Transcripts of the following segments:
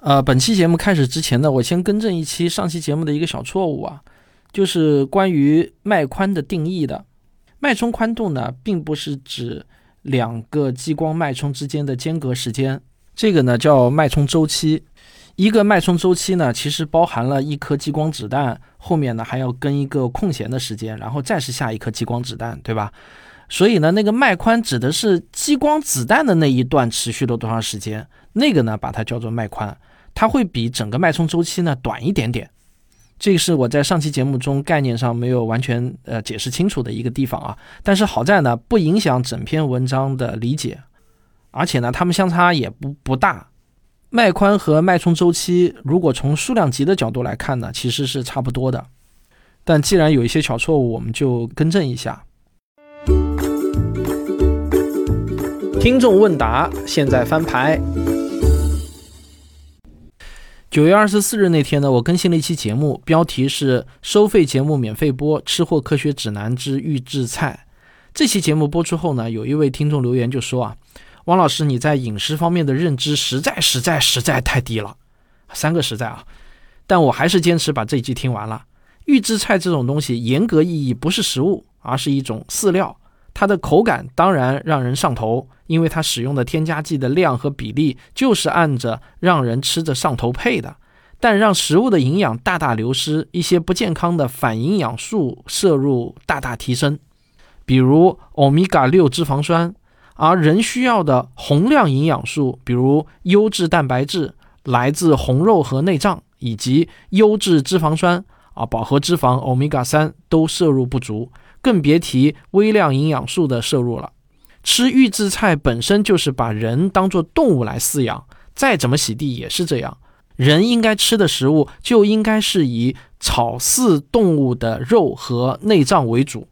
呃，本期节目开始之前呢，我先更正一期上期节目的一个小错误啊，就是关于脉宽的定义的。脉冲宽度呢，并不是指两个激光脉冲之间的间隔时间，这个呢叫脉冲周期。一个脉冲周期呢，其实包含了一颗激光子弹，后面呢还要跟一个空闲的时间，然后再是下一颗激光子弹，对吧？所以呢，那个脉宽指的是激光子弹的那一段持续了多长时间，那个呢把它叫做脉宽，它会比整个脉冲周期呢短一点点。这是我在上期节目中概念上没有完全呃解释清楚的一个地方啊，但是好在呢不影响整篇文章的理解，而且呢它们相差也不不大。脉宽和脉冲周期如果从数量级的角度来看呢，其实是差不多的。但既然有一些小错误，我们就更正一下。听众问答，现在翻牌。九月二十四日那天呢，我更新了一期节目，标题是“收费节目免费播吃货科学指南之预制菜”。这期节目播出后呢，有一位听众留言就说啊，汪老师你在饮食方面的认知实在实在实在太低了，三个实在啊！但我还是坚持把这一集听完了。预制菜这种东西，严格意义不是食物，而是一种饲料。它的口感当然让人上头，因为它使用的添加剂的量和比例就是按着让人吃着上头配的。但让食物的营养大大流失，一些不健康的反营养素摄入大大提升，比如欧米伽六脂肪酸，而人需要的宏量营养素，比如优质蛋白质，来自红肉和内脏，以及优质脂肪酸啊饱和脂肪欧米伽三都摄入不足。更别提微量营养素的摄入了。吃预制菜本身就是把人当作动物来饲养，再怎么洗地也是这样。人应该吃的食物就应该是以草饲动物的肉和内脏为主。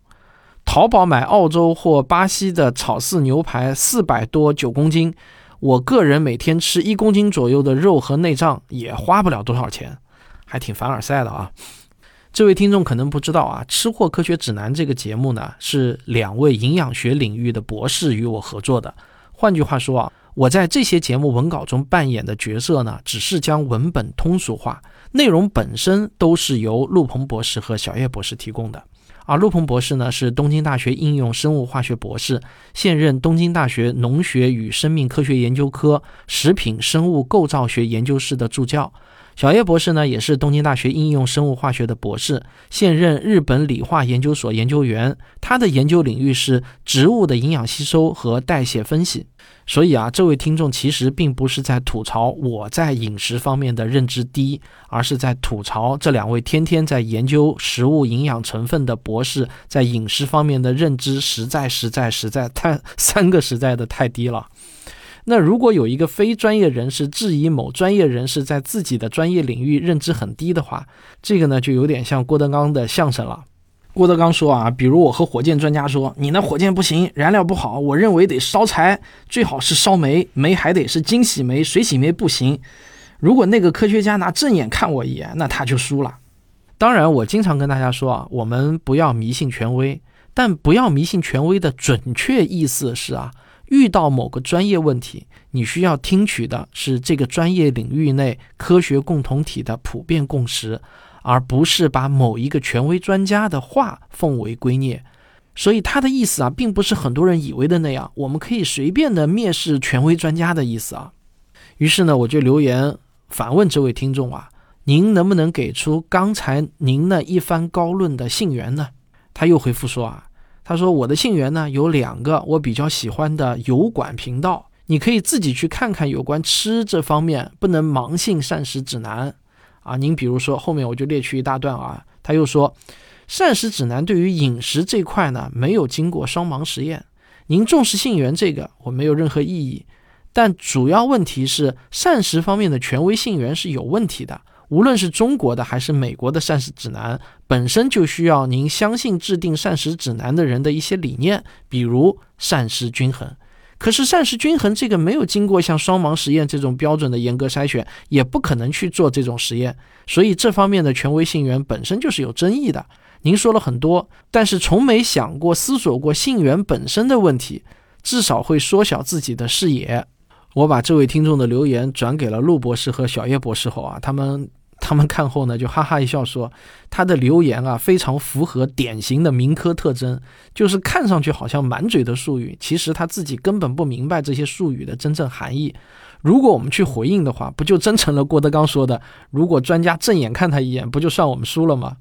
淘宝买澳洲或巴西的草饲牛排，四百多九公斤，我个人每天吃一公斤左右的肉和内脏，也花不了多少钱，还挺凡尔赛的啊。这位听众可能不知道啊，《吃货科学指南》这个节目呢，是两位营养学领域的博士与我合作的。换句话说啊，我在这些节目文稿中扮演的角色呢，只是将文本通俗化，内容本身都是由陆鹏博士和小叶博士提供的。而陆鹏博士呢，是东京大学应用生物化学博士，现任东京大学农学与生命科学研究科食品生物构造学研究室的助教。小叶博士呢，也是东京大学应用生物化学的博士，现任日本理化研究所研究员。他的研究领域是植物的营养吸收和代谢分析。所以啊，这位听众其实并不是在吐槽我在饮食方面的认知低，而是在吐槽这两位天天在研究食物营养成分的博士在饮食方面的认知实在实在实在太三个实在的太低了。那如果有一个非专业人士质疑某专业人士在自己的专业领域认知很低的话，这个呢就有点像郭德纲的相声了。郭德纲说啊，比如我和火箭专家说，你那火箭不行，燃料不好，我认为得烧柴，最好是烧煤，煤还得是精洗煤，水洗煤不行。如果那个科学家拿正眼看我一眼，那他就输了。当然，我经常跟大家说啊，我们不要迷信权威，但不要迷信权威的准确意思是啊。遇到某个专业问题，你需要听取的是这个专业领域内科学共同体的普遍共识，而不是把某一个权威专家的话奉为圭臬。所以他的意思啊，并不是很多人以为的那样，我们可以随便的蔑视权威专家的意思啊。于是呢，我就留言反问这位听众啊，您能不能给出刚才您那一番高论的信源呢？他又回复说啊。他说：“我的信源呢有两个，我比较喜欢的油管频道，你可以自己去看看有关吃这方面，不能盲信膳食指南啊。您比如说后面我就列举一大段啊。他又说，膳食指南对于饮食这块呢没有经过双盲实验。您重视信源这个我没有任何异议，但主要问题是膳食方面的权威信源是有问题的。”无论是中国的还是美国的膳食指南，本身就需要您相信制定膳食指南的人的一些理念，比如膳食均衡。可是膳食均衡这个没有经过像双盲实验这种标准的严格筛选，也不可能去做这种实验，所以这方面的权威信源本身就是有争议的。您说了很多，但是从没想过、思索过信源本身的问题，至少会缩小自己的视野。我把这位听众的留言转给了陆博士和小叶博士后啊，他们他们看后呢就哈哈一笑说，他的留言啊非常符合典型的民科特征，就是看上去好像满嘴的术语，其实他自己根本不明白这些术语的真正含义。如果我们去回应的话，不就真成了郭德纲说的，如果专家正眼看他一眼，不就算我们输了吗？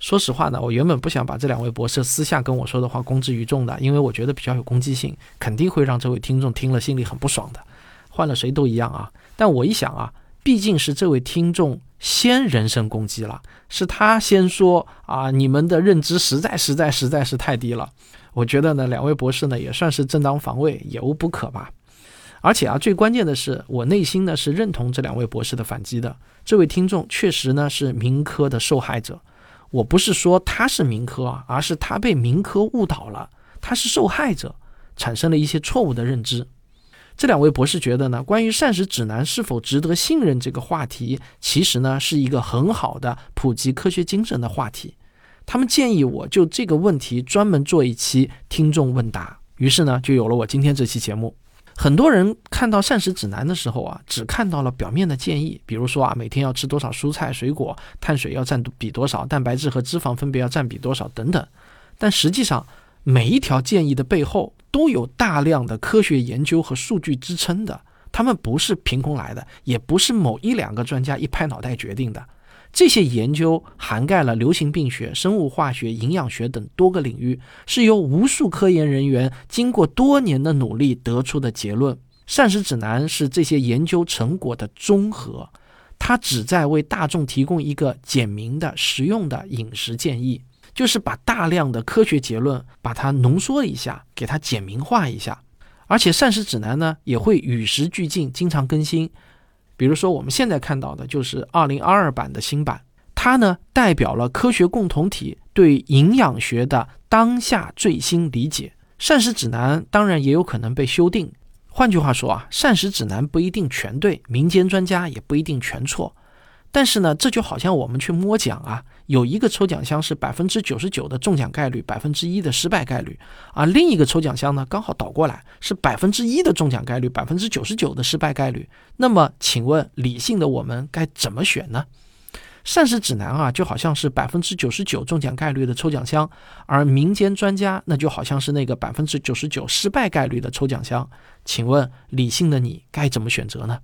说实话呢，我原本不想把这两位博士私下跟我说的话公之于众的，因为我觉得比较有攻击性，肯定会让这位听众听了心里很不爽的。换了谁都一样啊。但我一想啊，毕竟是这位听众先人身攻击了，是他先说啊，你们的认知实在实在实在是太低了。我觉得呢，两位博士呢也算是正当防卫，也无不可吧。而且啊，最关键的是，我内心呢是认同这两位博士的反击的。这位听众确实呢是民科的受害者。我不是说他是民科啊，而是他被民科误导了，他是受害者，产生了一些错误的认知。这两位博士觉得呢，关于膳食指南是否值得信任这个话题，其实呢是一个很好的普及科学精神的话题。他们建议我就这个问题专门做一期听众问答，于是呢就有了我今天这期节目。很多人看到膳食指南的时候啊，只看到了表面的建议，比如说啊，每天要吃多少蔬菜水果，碳水要占比多少，蛋白质和脂肪分别要占比多少等等。但实际上，每一条建议的背后都有大量的科学研究和数据支撑的，他们不是凭空来的，也不是某一两个专家一拍脑袋决定的。这些研究涵盖了流行病学、生物化学、营养学等多个领域，是由无数科研人员经过多年的努力得出的结论。膳食指南是这些研究成果的综合，它旨在为大众提供一个简明的、实用的饮食建议，就是把大量的科学结论把它浓缩一下，给它简明化一下。而且膳食指南呢，也会与时俱进，经常更新。比如说，我们现在看到的就是二零二二版的新版，它呢代表了科学共同体对营养学的当下最新理解。膳食指南当然也有可能被修订。换句话说啊，膳食指南不一定全对，民间专家也不一定全错。但是呢，这就好像我们去摸奖啊，有一个抽奖箱是百分之九十九的中奖概率，百分之一的失败概率，而另一个抽奖箱呢刚好倒过来，是百分之一的中奖概率，百分之九十九的失败概率。那么，请问理性的我们该怎么选呢？膳食指南啊，就好像是百分之九十九中奖概率的抽奖箱，而民间专家那就好像是那个百分之九十九失败概率的抽奖箱。请问理性的你该怎么选择呢？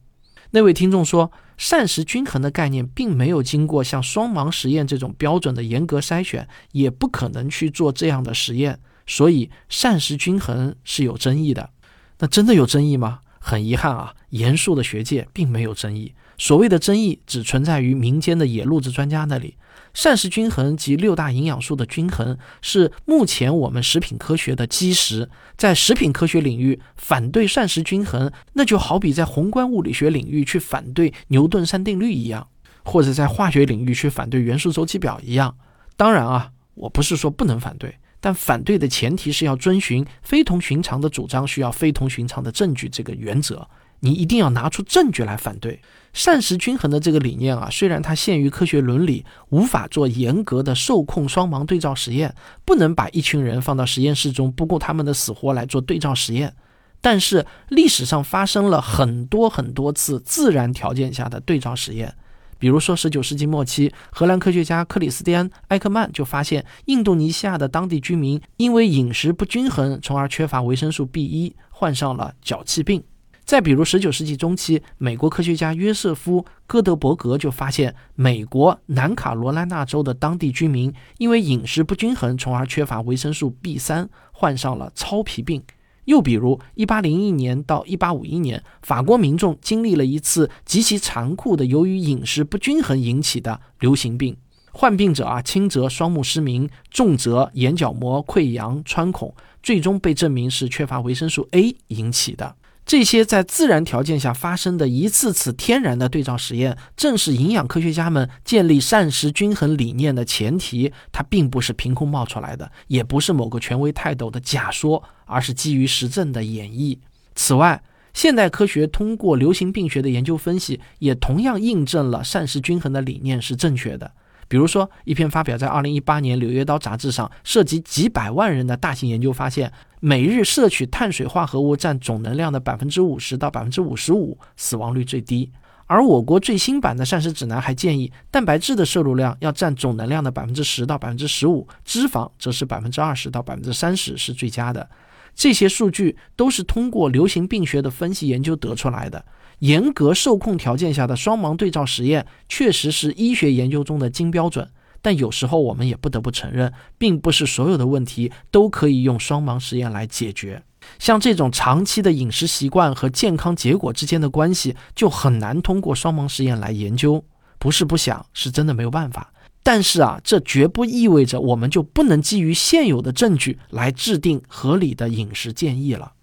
那位听众说，膳食均衡的概念并没有经过像双盲实验这种标准的严格筛选，也不可能去做这样的实验，所以膳食均衡是有争议的。那真的有争议吗？很遗憾啊，严肃的学界并没有争议。所谓的争议只存在于民间的野路子专家那里。膳食均衡及六大营养素的均衡是目前我们食品科学的基石。在食品科学领域反对膳食均衡，那就好比在宏观物理学领域去反对牛顿三定律一样，或者在化学领域去反对元素周期表一样。当然啊，我不是说不能反对，但反对的前提是要遵循非同寻常的主张需要非同寻常的证据这个原则。你一定要拿出证据来反对膳食均衡的这个理念啊！虽然它限于科学伦理，无法做严格的受控双盲对照实验，不能把一群人放到实验室中不顾他们的死活来做对照实验，但是历史上发生了很多很多次自然条件下的对照实验。比如说，十九世纪末期，荷兰科学家克里斯蒂安·埃克曼就发现，印度尼西亚的当地居民因为饮食不均衡，从而缺乏维生素 B 一，患上了脚气病。再比如，十九世纪中期，美国科学家约瑟夫·戈德伯格就发现，美国南卡罗来纳州的当地居民因为饮食不均衡，从而缺乏维生素 B 三，患上了糙皮病。又比如，一八零一年到一八五一年，法国民众经历了一次极其残酷的由于饮食不均衡引起的流行病，患病者啊，轻则双目失明，重则眼角膜溃疡穿孔，最终被证明是缺乏维生素 A 引起的。这些在自然条件下发生的一次次天然的对照实验，正是营养科学家们建立膳食均衡理念的前提。它并不是凭空冒出来的，也不是某个权威泰斗的假说，而是基于实证的演绎。此外，现代科学通过流行病学的研究分析，也同样印证了膳食均衡的理念是正确的。比如说，一篇发表在2018年《柳叶刀》杂志上、涉及几百万人的大型研究发现，每日摄取碳水化合物占总能量的百分之五十到百分之五十五，死亡率最低。而我国最新版的膳食指南还建议，蛋白质的摄入量要占总能量的百分之十到百分之十五，脂肪则是百分之二十到百分之三十是最佳的。这些数据都是通过流行病学的分析研究得出来的。严格受控条件下的双盲对照实验，确实是医学研究中的金标准。但有时候我们也不得不承认，并不是所有的问题都可以用双盲实验来解决。像这种长期的饮食习惯和健康结果之间的关系，就很难通过双盲实验来研究。不是不想，是真的没有办法。但是啊，这绝不意味着我们就不能基于现有的证据来制定合理的饮食建议了。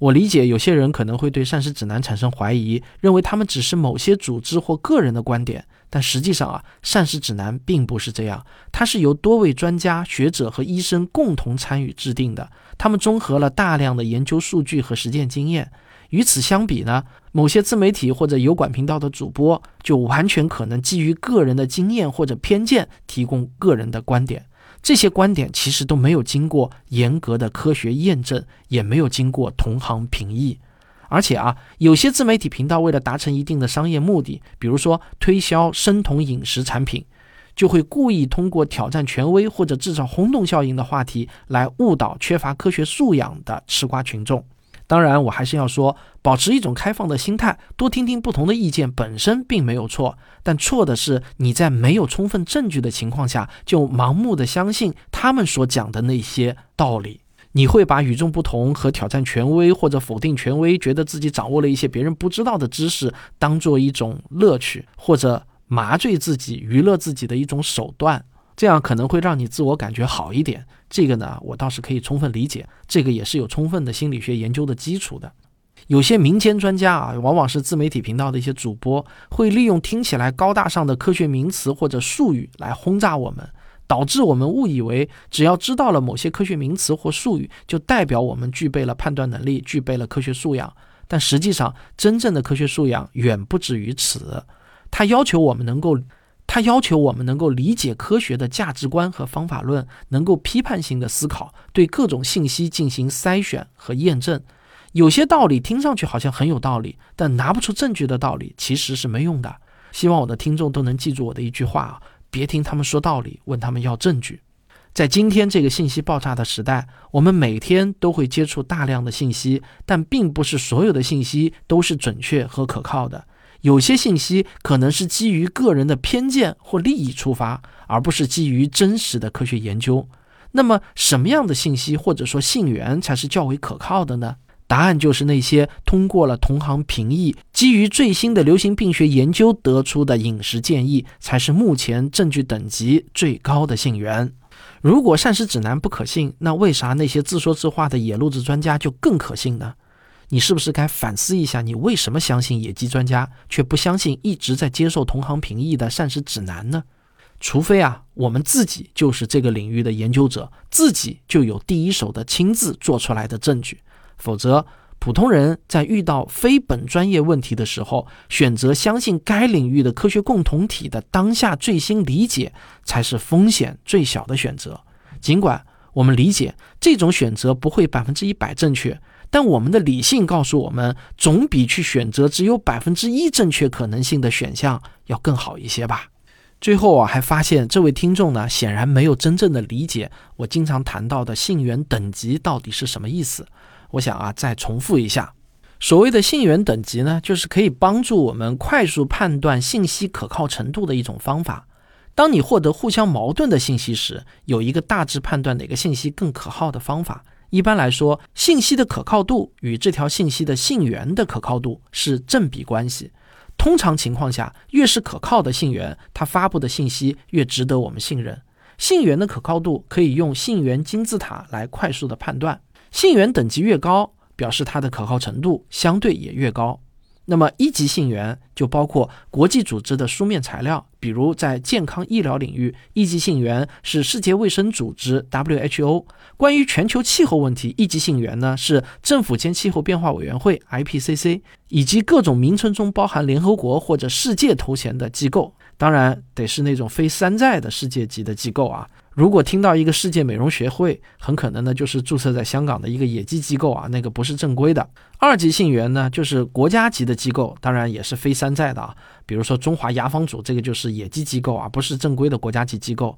我理解有些人可能会对膳食指南产生怀疑，认为他们只是某些组织或个人的观点。但实际上啊，膳食指南并不是这样，它是由多位专家学者和医生共同参与制定的。他们综合了大量的研究数据和实践经验。与此相比呢，某些自媒体或者油管频道的主播就完全可能基于个人的经验或者偏见提供个人的观点。这些观点其实都没有经过严格的科学验证，也没有经过同行评议。而且啊，有些自媒体频道为了达成一定的商业目的，比如说推销生酮饮食产品，就会故意通过挑战权威或者制造轰动效应的话题来误导缺乏科学素养的吃瓜群众。当然，我还是要说，保持一种开放的心态，多听听不同的意见，本身并没有错。但错的是你在没有充分证据的情况下，就盲目的相信他们所讲的那些道理。你会把与众不同和挑战权威或者否定权威，觉得自己掌握了一些别人不知道的知识，当做一种乐趣或者麻醉自己、娱乐自己的一种手段，这样可能会让你自我感觉好一点。这个呢，我倒是可以充分理解，这个也是有充分的心理学研究的基础的。有些民间专家啊，往往是自媒体频道的一些主播，会利用听起来高大上的科学名词或者术语来轰炸我们。导致我们误以为，只要知道了某些科学名词或术语，就代表我们具备了判断能力，具备了科学素养。但实际上，真正的科学素养远不止于此。它要求我们能够，它要求我们能够理解科学的价值观和方法论，能够批判性的思考，对各种信息进行筛选和验证。有些道理听上去好像很有道理，但拿不出证据的道理其实是没用的。希望我的听众都能记住我的一句话啊。别听他们说道理，问他们要证据。在今天这个信息爆炸的时代，我们每天都会接触大量的信息，但并不是所有的信息都是准确和可靠的。有些信息可能是基于个人的偏见或利益出发，而不是基于真实的科学研究。那么，什么样的信息或者说信源才是较为可靠的呢？答案就是那些通过了同行评议、基于最新的流行病学研究得出的饮食建议，才是目前证据等级最高的信源。如果膳食指南不可信，那为啥那些自说自话的野路子专家就更可信呢？你是不是该反思一下，你为什么相信野鸡专家，却不相信一直在接受同行评议的膳食指南呢？除非啊，我们自己就是这个领域的研究者，自己就有第一手的亲自做出来的证据。否则，普通人在遇到非本专业问题的时候，选择相信该领域的科学共同体的当下最新理解，才是风险最小的选择。尽管我们理解这种选择不会百分之一百正确，但我们的理性告诉我们，总比去选择只有百分之一正确可能性的选项要更好一些吧。最后啊，还发现这位听众呢，显然没有真正的理解我经常谈到的信源等级到底是什么意思。我想啊，再重复一下，所谓的信源等级呢，就是可以帮助我们快速判断信息可靠程度的一种方法。当你获得互相矛盾的信息时，有一个大致判断哪个信息更可靠的方法。一般来说，信息的可靠度与这条信息的信源的可靠度是正比关系。通常情况下，越是可靠的信源，它发布的信息越值得我们信任。信源的可靠度可以用信源金字塔来快速的判断。信源等级越高，表示它的可靠程度相对也越高。那么一级信源就包括国际组织的书面材料，比如在健康医疗领域，一级信源是世界卫生组织 （WHO）；关于全球气候问题，一级信源呢是政府间气候变化委员会 （IPCC） 以及各种名称中包含联合国或者世界头衔的机构。当然得是那种非山寨的世界级的机构啊。如果听到一个世界美容学会，很可能呢就是注册在香港的一个野鸡机构啊，那个不是正规的。二级信源呢就是国家级的机构，当然也是非山寨的啊。比如说中华牙防组，这个就是野鸡机构啊，不是正规的国家级机构。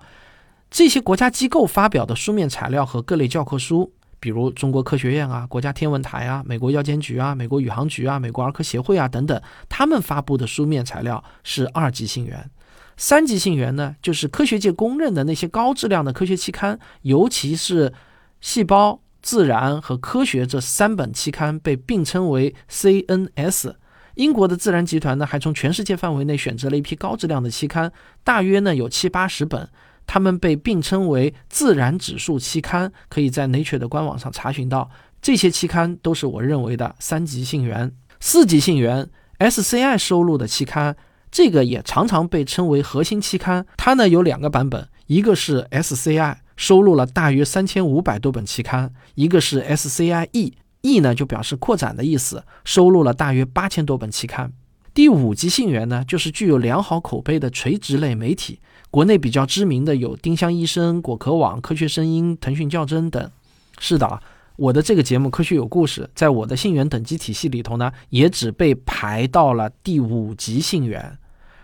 这些国家机构发表的书面材料和各类教科书，比如中国科学院啊、国家天文台啊、美国药监局啊、美国宇航局啊、美国儿科协会啊等等，他们发布的书面材料是二级信源。三级信源呢，就是科学界公认的那些高质量的科学期刊，尤其是《细胞》《自然》和《科学》这三本期刊被并称为 CNS。英国的自然集团呢，还从全世界范围内选择了一批高质量的期刊，大约呢有七八十本，它们被并称为自然指数期刊，可以在 Nature 的官网上查询到。这些期刊都是我认为的三级信源。四级信源 SCI 收录的期刊。这个也常常被称为核心期刊，它呢有两个版本，一个是 SCI 收录了大约三千五百多本期刊，一个是 SCIE，E 呢就表示扩展的意思，收录了大约八千多本期刊。第五级信源呢，就是具有良好口碑的垂直类媒体，国内比较知名的有丁香医生、果壳网、科学声音、腾讯较真等。是的，我的这个节目《科学有故事》在我的信源等级体系里头呢，也只被排到了第五级信源。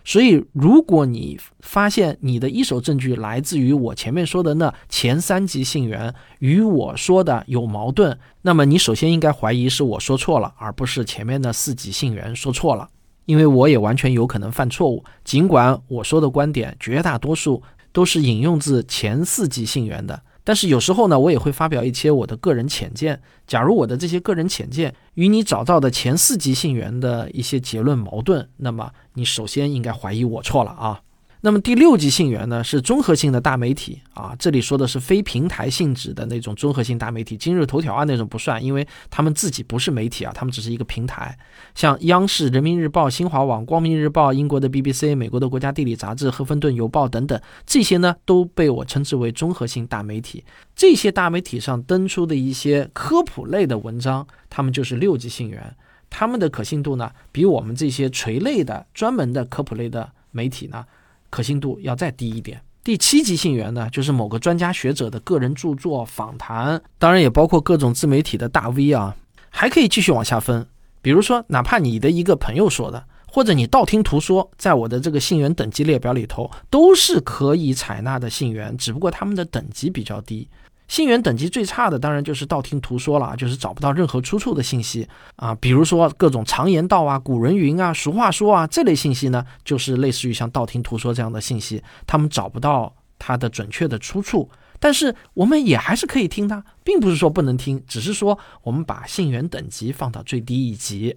所以，如果你发现你的一手证据来自于我前面说的那前三级信源与我说的有矛盾，那么你首先应该怀疑是我说错了，而不是前面的四级信源说错了。因为我也完全有可能犯错误，尽管我说的观点绝大多数都是引用自前四级信源的。但是有时候呢，我也会发表一些我的个人浅见。假如我的这些个人浅见与你找到的前四级信源的一些结论矛盾，那么你首先应该怀疑我错了啊。那么第六级信源呢，是综合性的大媒体啊，这里说的是非平台性质的那种综合性大媒体，今日头条啊那种不算，因为他们自己不是媒体啊，他们只是一个平台。像央视、人民日报、新华网、光明日报、英国的 BBC、美国的国家地理杂志、赫芬顿邮报等等，这些呢都被我称之为综合性大媒体。这些大媒体上登出的一些科普类的文章，他们就是六级信源，他们的可信度呢，比我们这些垂类的专门的科普类的媒体呢。可信度要再低一点。第七级信源呢，就是某个专家学者的个人著作、访谈，当然也包括各种自媒体的大 V 啊，还可以继续往下分。比如说，哪怕你的一个朋友说的，或者你道听途说，在我的这个信源等级列表里头，都是可以采纳的信源，只不过他们的等级比较低。信源等级最差的，当然就是道听途说了，就是找不到任何出处的信息啊。比如说各种常言道啊、古人云啊、俗话说啊这类信息呢，就是类似于像道听途说这样的信息，他们找不到它的准确的出处。但是我们也还是可以听的，并不是说不能听，只是说我们把信源等级放到最低一级。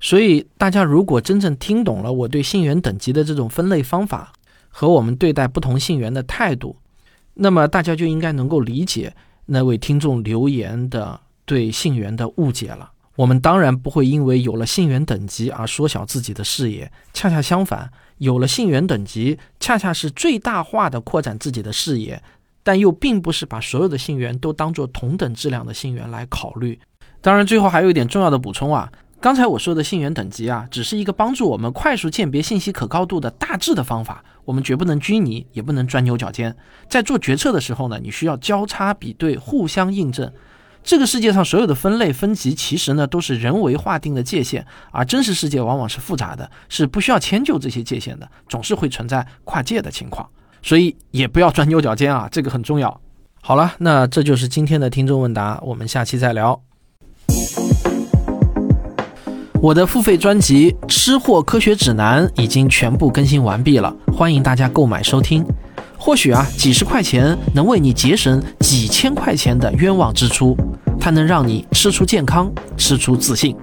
所以大家如果真正听懂了我对信源等级的这种分类方法和我们对待不同信源的态度。那么大家就应该能够理解那位听众留言的对信源的误解了。我们当然不会因为有了信源等级而缩小自己的视野，恰恰相反，有了信源等级，恰恰是最大化的扩展自己的视野，但又并不是把所有的信源都当做同等质量的信源来考虑。当然，最后还有一点重要的补充啊。刚才我说的信源等级啊，只是一个帮助我们快速鉴别信息可靠度的大致的方法，我们绝不能拘泥，也不能钻牛角尖。在做决策的时候呢，你需要交叉比对，互相印证。这个世界上所有的分类分级，其实呢都是人为划定的界限，而真实世界往往是复杂的，是不需要迁就这些界限的，总是会存在跨界的情况。所以也不要钻牛角尖啊，这个很重要。好了，那这就是今天的听众问答，我们下期再聊。我的付费专辑《吃货科学指南》已经全部更新完毕了，欢迎大家购买收听。或许啊，几十块钱能为你节省几千块钱的冤枉支出，它能让你吃出健康，吃出自信。